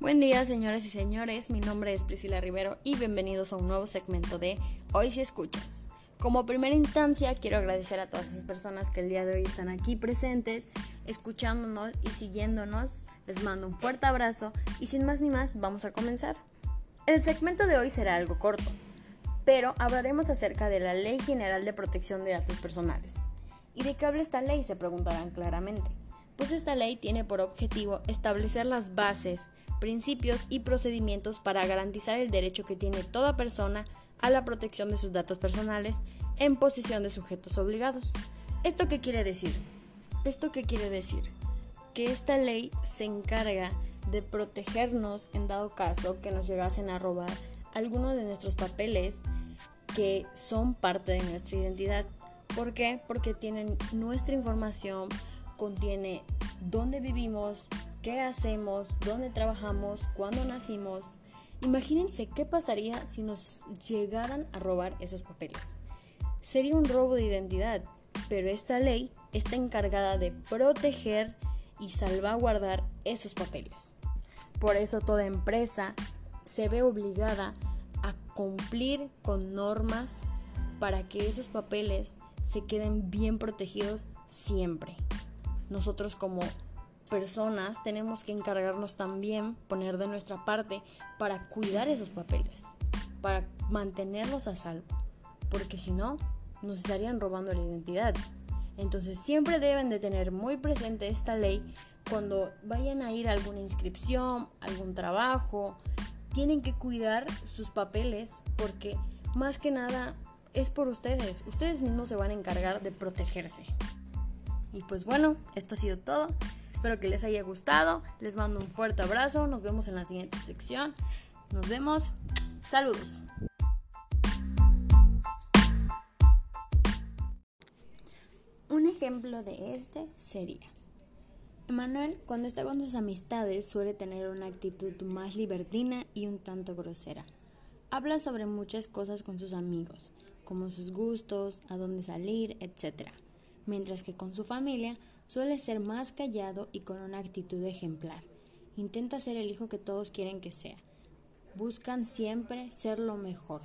Buen día, señoras y señores. Mi nombre es Priscila Rivero y bienvenidos a un nuevo segmento de Hoy si escuchas. Como primera instancia, quiero agradecer a todas esas personas que el día de hoy están aquí presentes, escuchándonos y siguiéndonos. Les mando un fuerte abrazo y sin más ni más, vamos a comenzar. El segmento de hoy será algo corto, pero hablaremos acerca de la Ley General de Protección de Datos Personales. ¿Y de qué habla esta ley? Se preguntarán claramente. Pues esta ley tiene por objetivo establecer las bases principios y procedimientos para garantizar el derecho que tiene toda persona a la protección de sus datos personales en posición de sujetos obligados. ¿Esto qué quiere decir? ¿Esto qué quiere decir? Que esta ley se encarga de protegernos en dado caso que nos llegasen a robar algunos de nuestros papeles que son parte de nuestra identidad. ¿Por qué? Porque tienen nuestra información, contiene dónde vivimos, qué hacemos, dónde trabajamos, cuándo nacimos. Imagínense qué pasaría si nos llegaran a robar esos papeles. Sería un robo de identidad, pero esta ley está encargada de proteger y salvaguardar esos papeles. Por eso toda empresa se ve obligada a cumplir con normas para que esos papeles se queden bien protegidos siempre. Nosotros como personas tenemos que encargarnos también, poner de nuestra parte para cuidar esos papeles, para mantenerlos a salvo, porque si no, nos estarían robando la identidad. Entonces siempre deben de tener muy presente esta ley cuando vayan a ir a alguna inscripción, algún trabajo, tienen que cuidar sus papeles porque más que nada es por ustedes. Ustedes mismos se van a encargar de protegerse. Y pues bueno, esto ha sido todo. Espero que les haya gustado. Les mando un fuerte abrazo. Nos vemos en la siguiente sección. Nos vemos. Saludos. Un ejemplo de este sería. Emanuel, cuando está con sus amistades, suele tener una actitud más libertina y un tanto grosera. Habla sobre muchas cosas con sus amigos, como sus gustos, a dónde salir, etc. Mientras que con su familia Suele ser más callado y con una actitud ejemplar. Intenta ser el hijo que todos quieren que sea. Buscan siempre ser lo mejor.